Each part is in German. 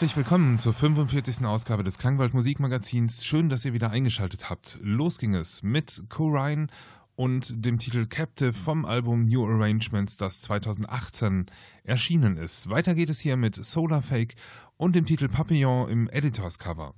Herzlich willkommen zur 45. Ausgabe des Klangwald Musikmagazins. Schön, dass ihr wieder eingeschaltet habt. Los ging es mit Corine und dem Titel Captive vom Album New Arrangements, das 2018 erschienen ist. Weiter geht es hier mit Solar Fake und dem Titel Papillon im Editors Cover.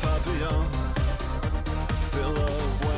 papillon, fill of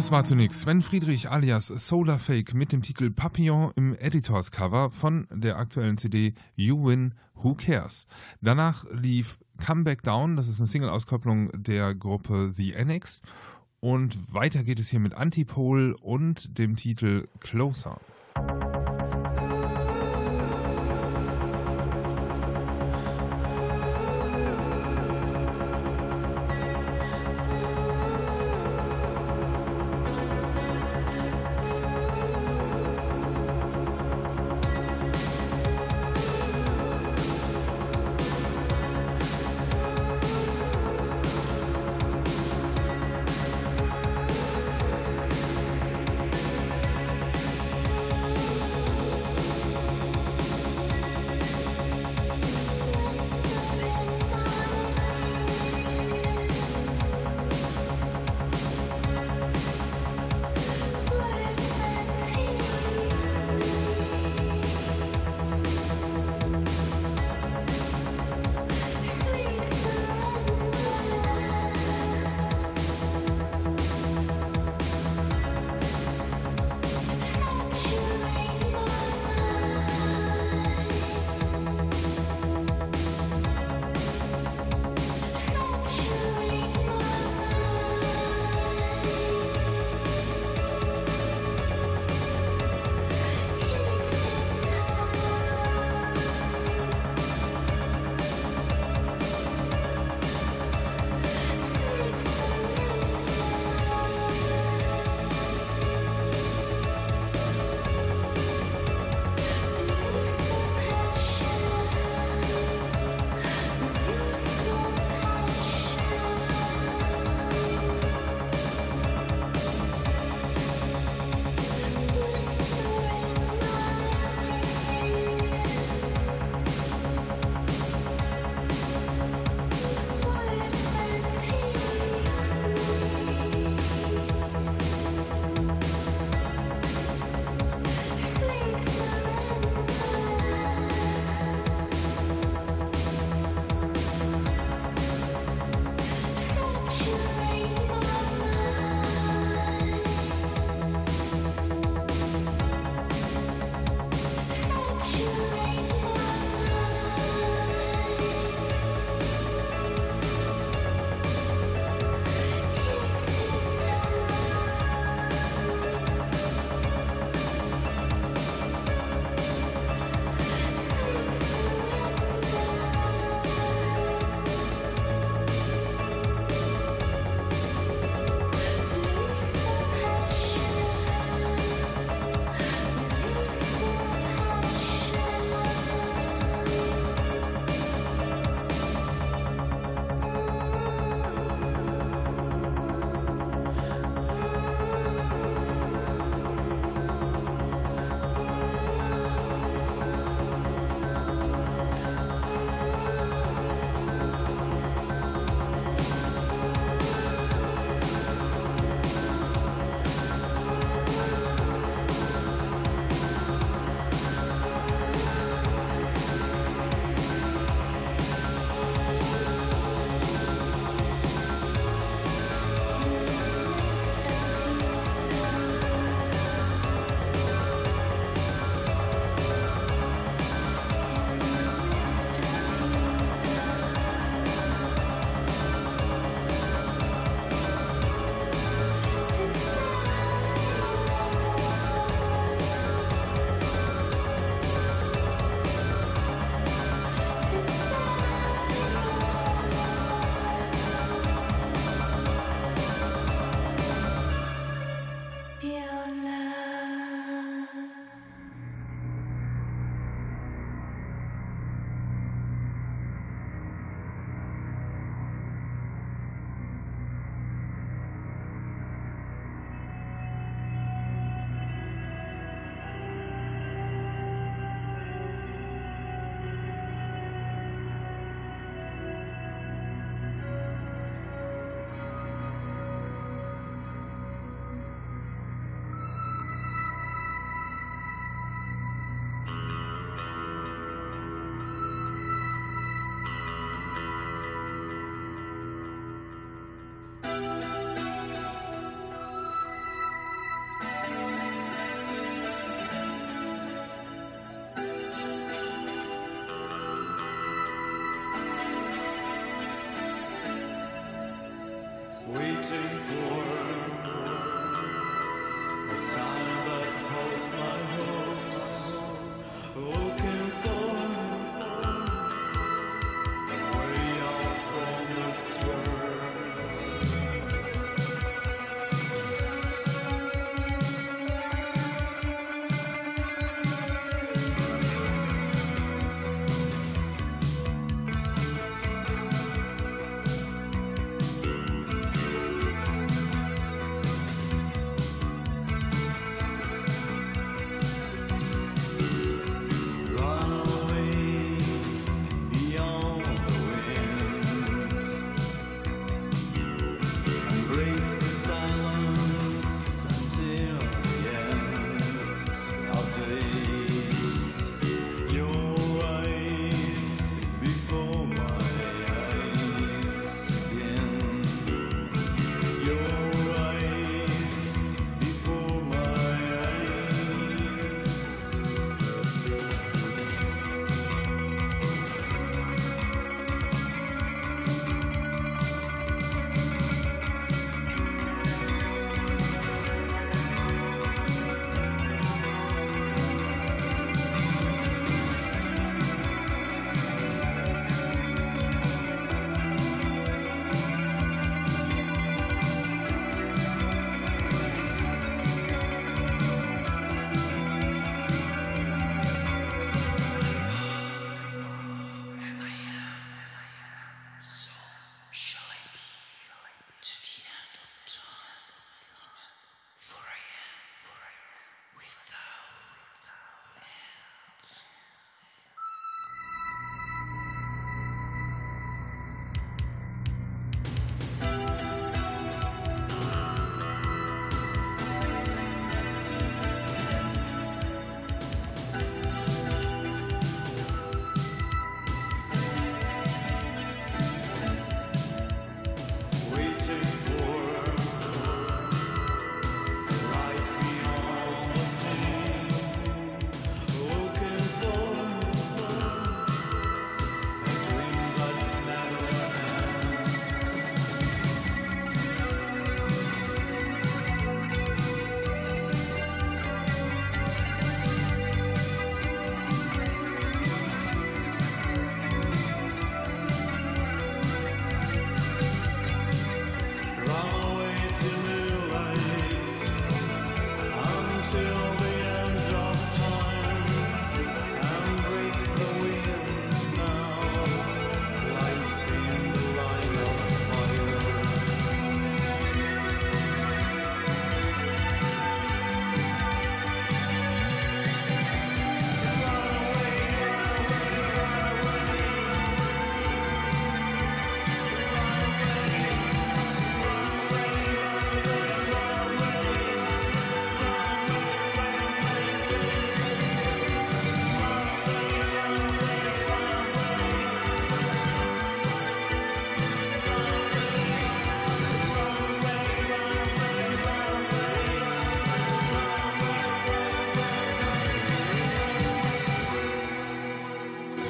Das war zunächst Sven Friedrich alias Solar Fake mit dem Titel Papillon im Editors Cover von der aktuellen CD You Win, Who Cares. Danach lief Come Back Down, das ist eine Single-Auskopplung der Gruppe The Annex. Und weiter geht es hier mit Antipole und dem Titel Closer.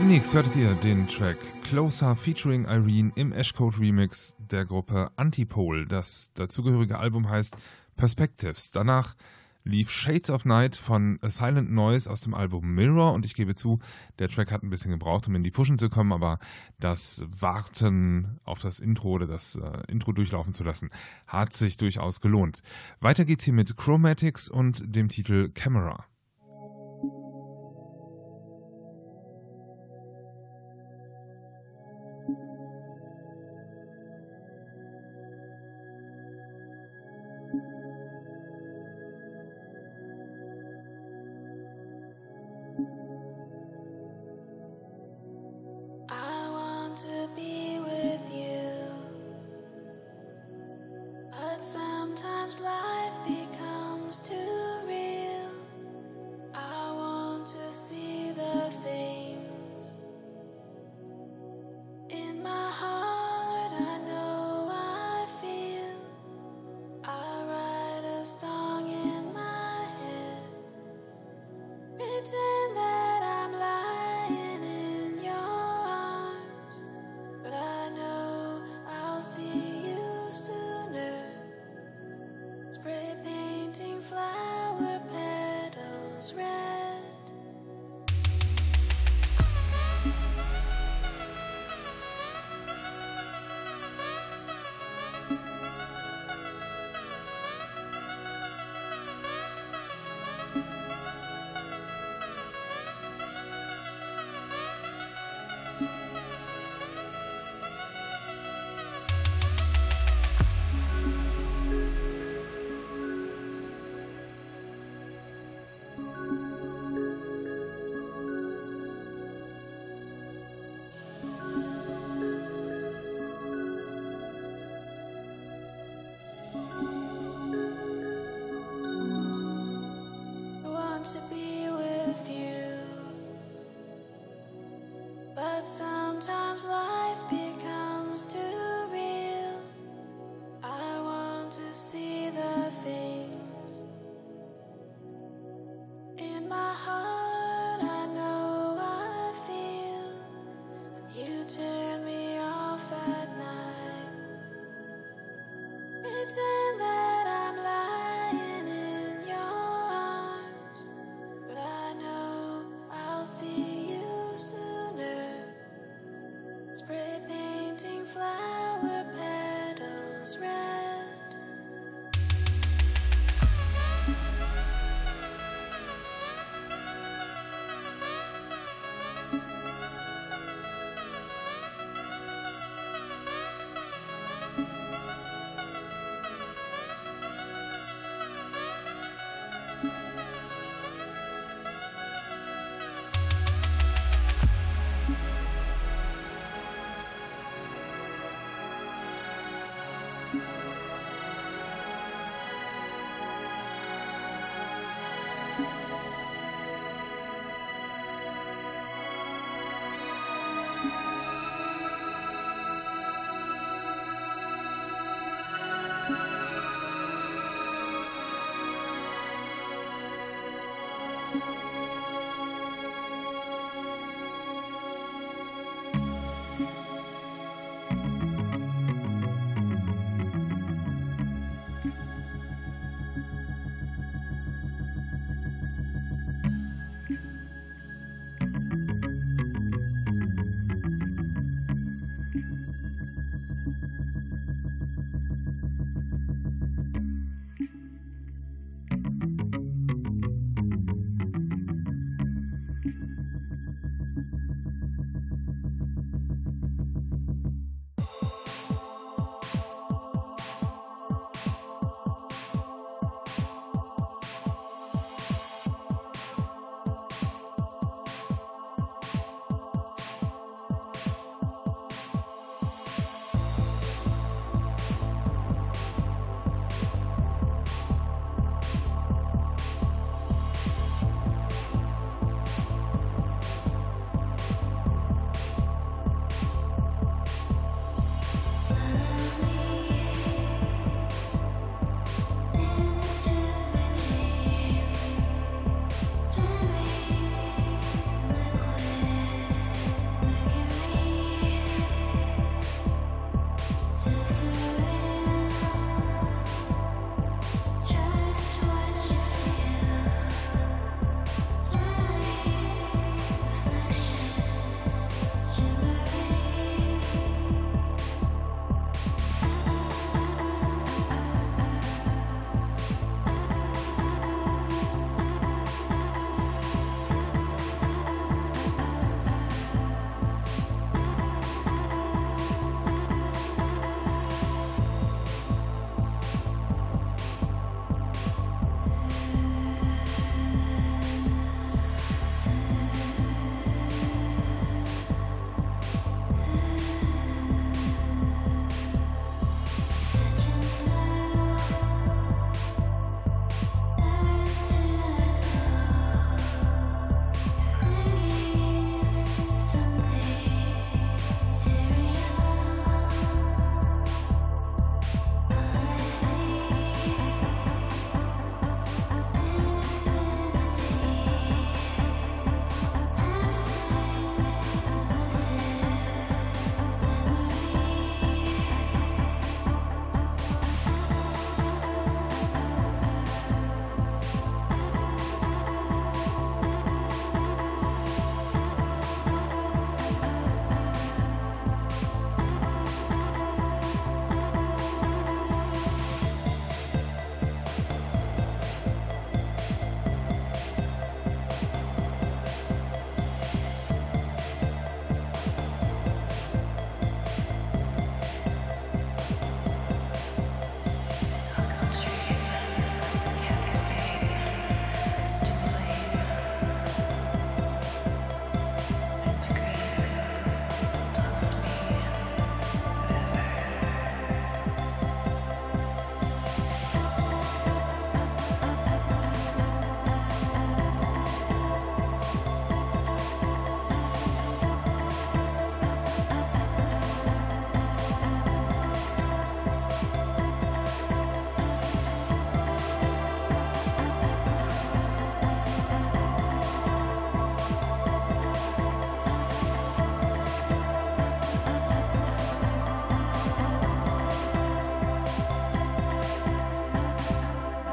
Zunächst hörtet ihr den Track Closer featuring Irene im Ashcode Remix der Gruppe Antipole. Das dazugehörige Album heißt Perspectives. Danach lief Shades of Night von A Silent Noise aus dem Album Mirror und ich gebe zu, der Track hat ein bisschen gebraucht, um in die Pushen zu kommen, aber das Warten auf das Intro oder das äh, Intro durchlaufen zu lassen, hat sich durchaus gelohnt. Weiter geht's hier mit Chromatics und dem Titel Camera. To see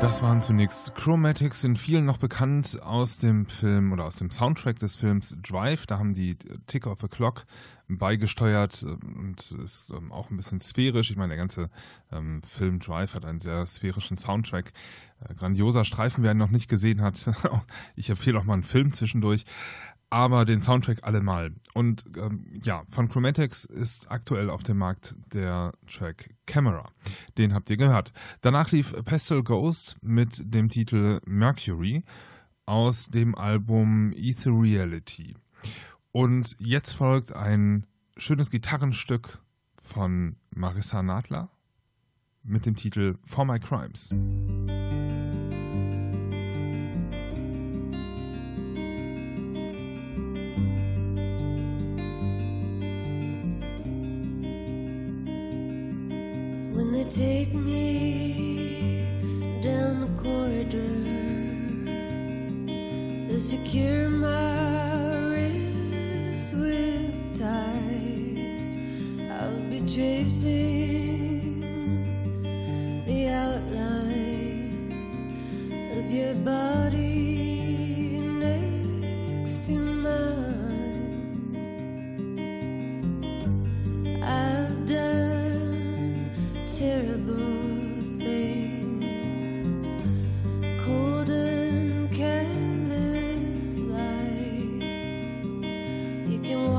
Das waren zunächst Chromatics, sind vielen noch bekannt aus dem Film oder aus dem Soundtrack des Films Drive. Da haben die Tick of the Clock beigesteuert äh, und ist ähm, auch ein bisschen sphärisch. Ich meine, der ganze ähm, Film Drive hat einen sehr sphärischen Soundtrack. Äh, grandioser Streifen, wer ihn noch nicht gesehen hat. ich empfehle auch mal einen Film zwischendurch aber den Soundtrack allemal. Und ähm, ja, von Chromatics ist aktuell auf dem Markt der Track Camera. Den habt ihr gehört. Danach lief Pestle Ghost mit dem Titel Mercury aus dem Album Ethereality. Und jetzt folgt ein schönes Gitarrenstück von Marissa Nadler mit dem Titel For My Crimes. When they take me down the corridor, they secure my wrist with ties. I'll be chasing the outline of your body You can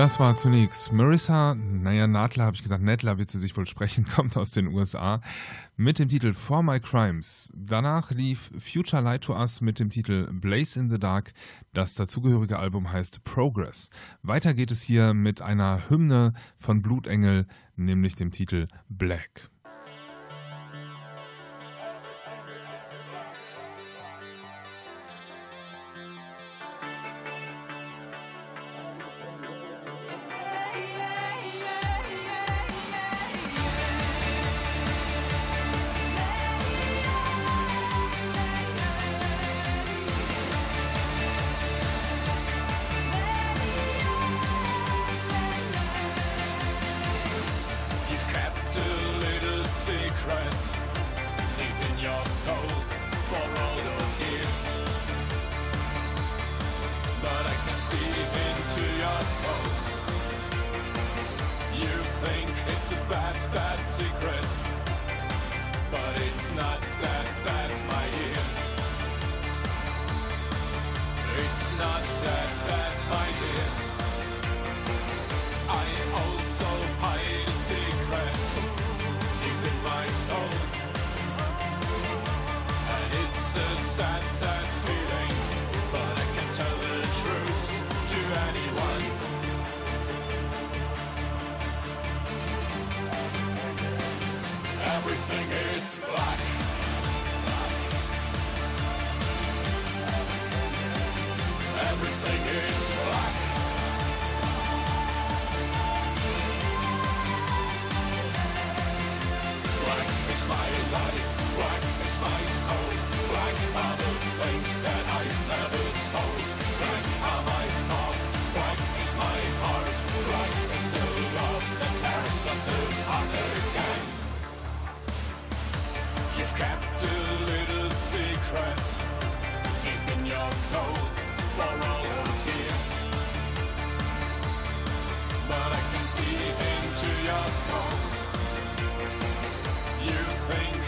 Das war zunächst Marissa, naja, Nadler habe ich gesagt, Nadler wird sie sich wohl sprechen, kommt aus den USA, mit dem Titel For My Crimes. Danach lief Future Light to Us mit dem Titel Blaze in the Dark. Das dazugehörige Album heißt Progress. Weiter geht es hier mit einer Hymne von Blutengel, nämlich dem Titel Black.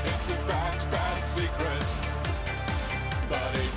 It's a bad, bad secret, but it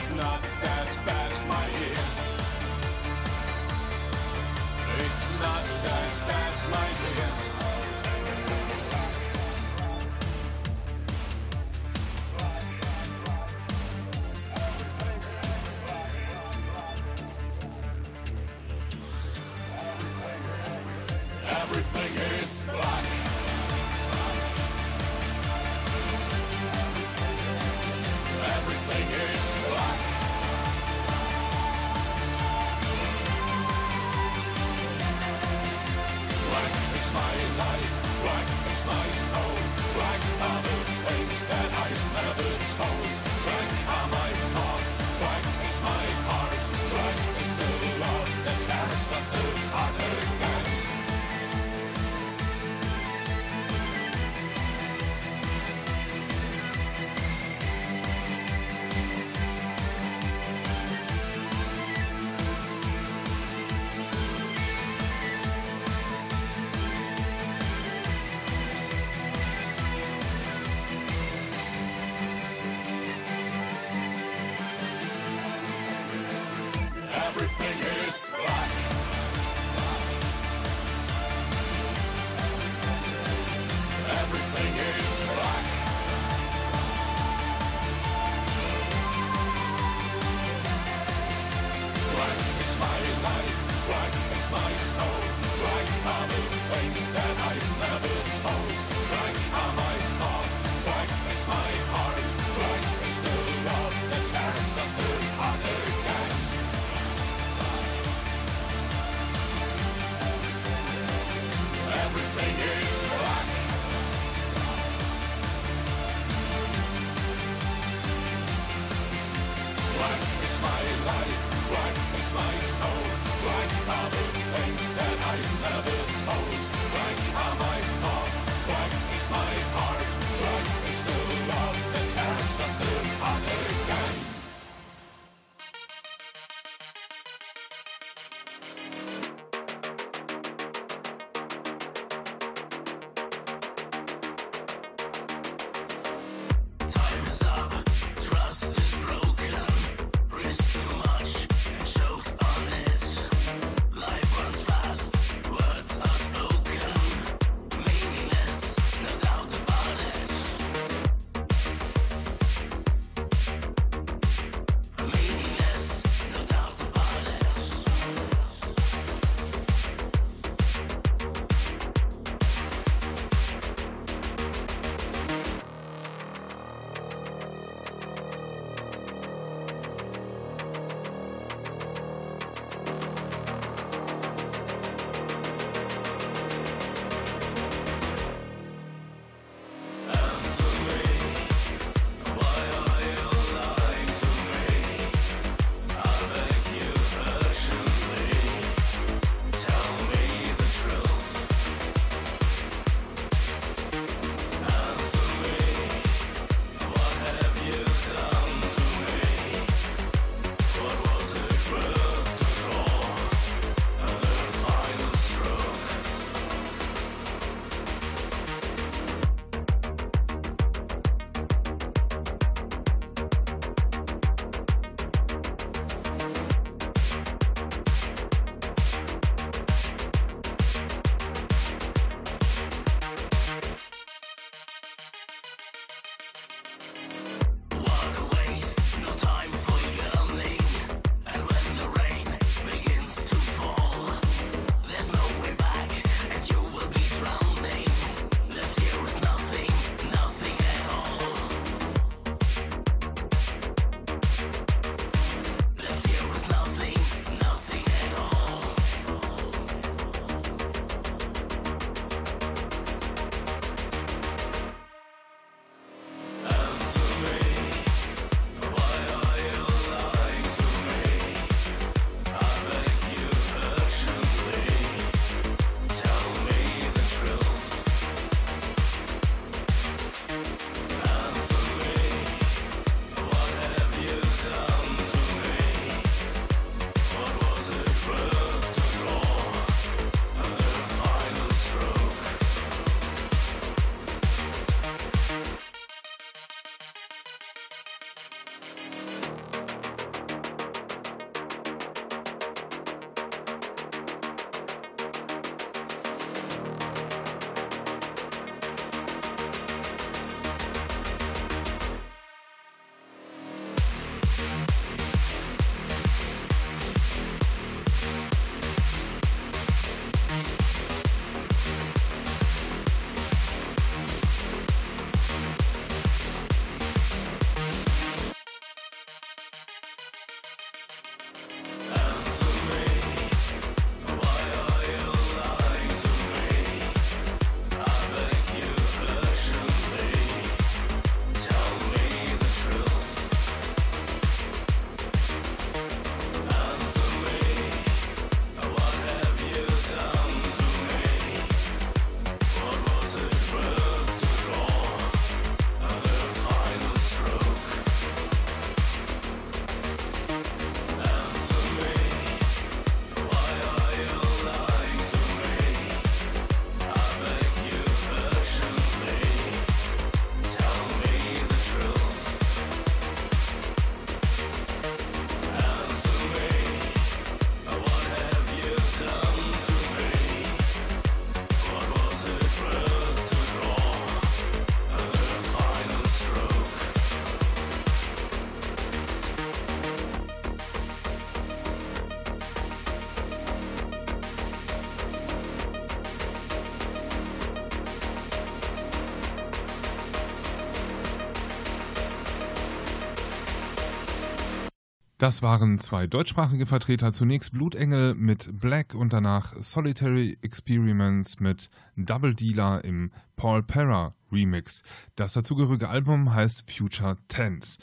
Das waren zwei deutschsprachige Vertreter. Zunächst Blutengel mit Black und danach Solitary Experiments mit Double Dealer im Paul Perra Remix. Das dazugehörige Album heißt Future Tense.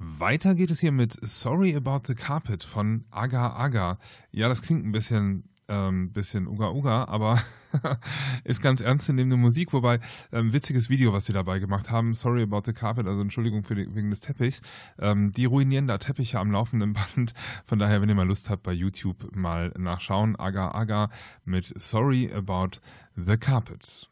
Weiter geht es hier mit Sorry About the Carpet von Aga Aga. Ja, das klingt ein bisschen ähm, bisschen Uga Uga, aber ist ganz ernstzunehmende Musik, wobei ähm, witziges Video, was sie dabei gemacht haben. Sorry about the carpet, also Entschuldigung für die, wegen des Teppichs. Ähm, die ruinieren da Teppiche am laufenden Band. Von daher, wenn ihr mal Lust habt, bei YouTube mal nachschauen. Aga Aga mit Sorry about the carpet.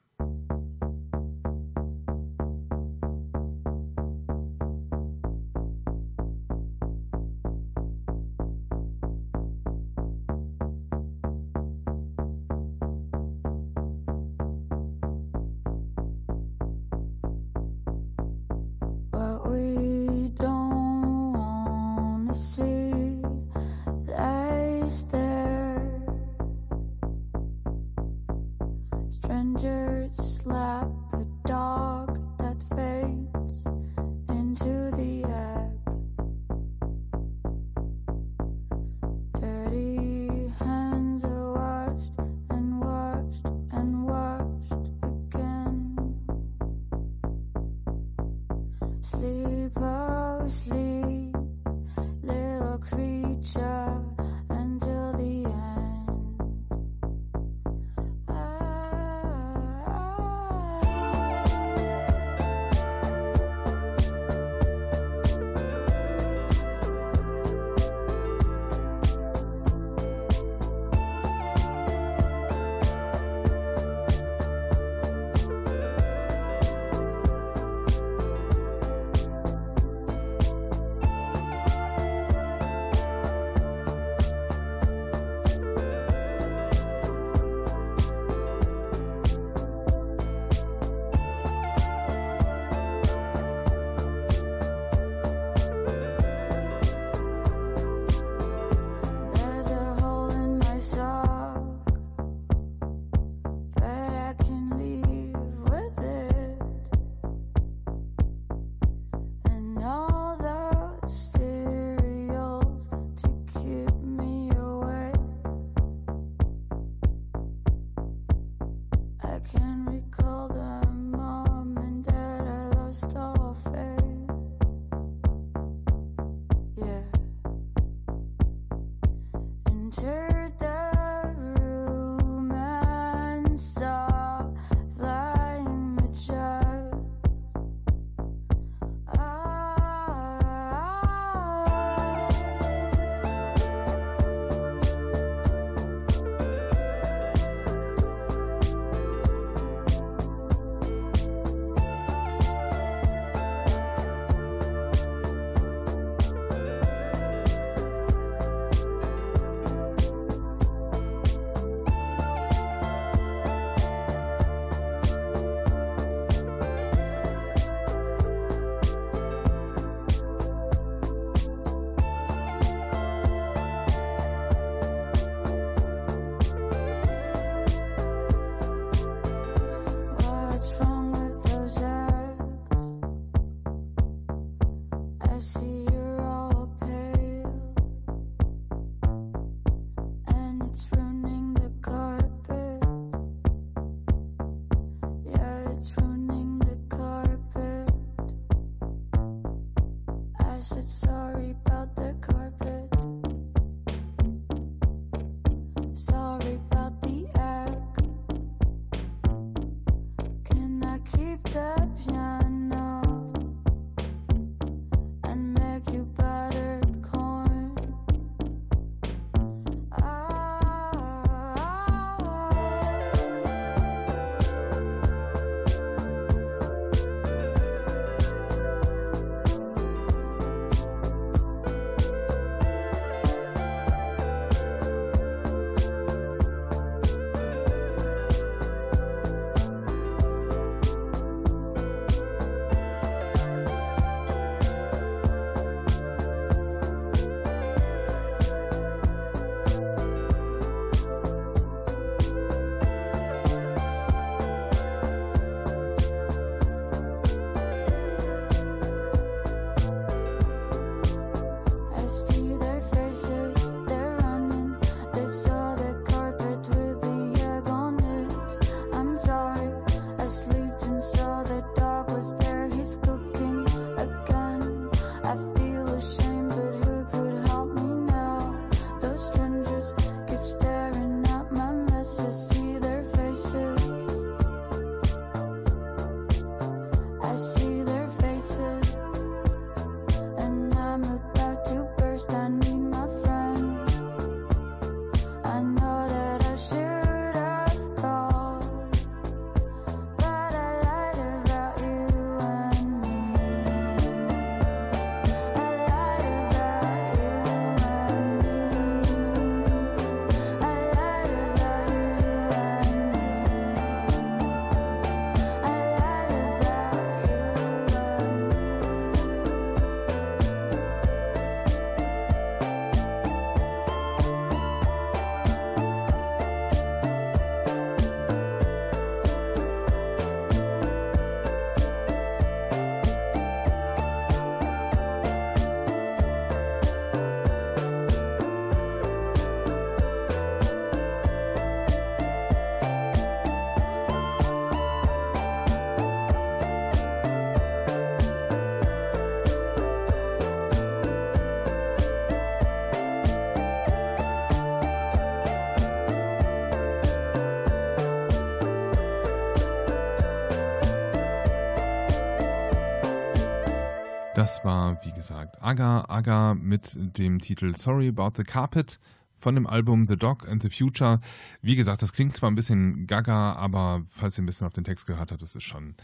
Das war, wie gesagt, Aga Aga mit dem Titel Sorry About the Carpet von dem Album The Dog and the Future. Wie gesagt, das klingt zwar ein bisschen gaga, aber falls ihr ein bisschen auf den Text gehört habt, das ist schon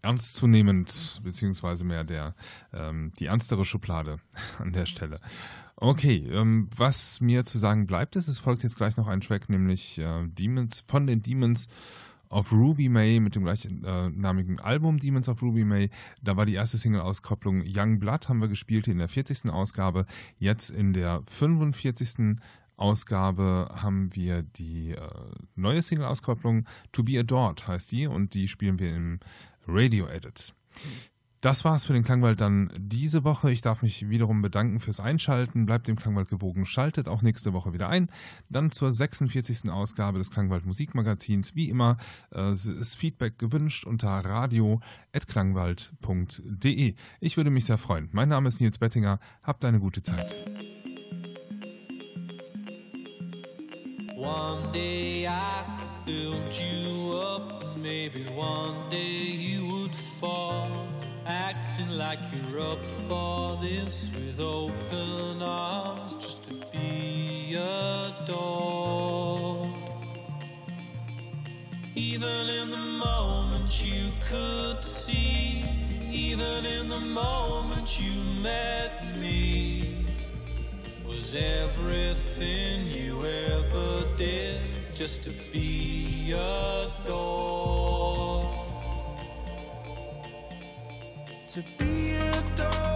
ernstzunehmend, beziehungsweise mehr der, ähm, die ernstere Schublade an der Stelle. Okay, ähm, was mir zu sagen bleibt, ist, es folgt jetzt gleich noch ein Track, nämlich äh, Demons von den Demons of Ruby May mit dem gleichnamigen Album Demons of Ruby May. Da war die erste Single-Auskopplung Young Blood, haben wir gespielt in der 40. Ausgabe. Jetzt in der 45. Ausgabe haben wir die äh, neue Single-Auskopplung To Be Adored heißt die und die spielen wir im Radio Edit. Das war's für den Klangwald dann diese Woche. Ich darf mich wiederum bedanken fürs Einschalten. Bleibt dem Klangwald gewogen, schaltet auch nächste Woche wieder ein. Dann zur 46. Ausgabe des Klangwald Musikmagazins. Wie immer äh, ist Feedback gewünscht unter radio.klangwald.de. Ich würde mich sehr freuen. Mein Name ist Nils Bettinger. Habt eine gute Zeit. One day I build you up, maybe one day you would fall. Acting like you're up for this with open arms just to be adored. Even in the moment you could see, even in the moment you met me, was everything you ever did just to be adored. To be adored.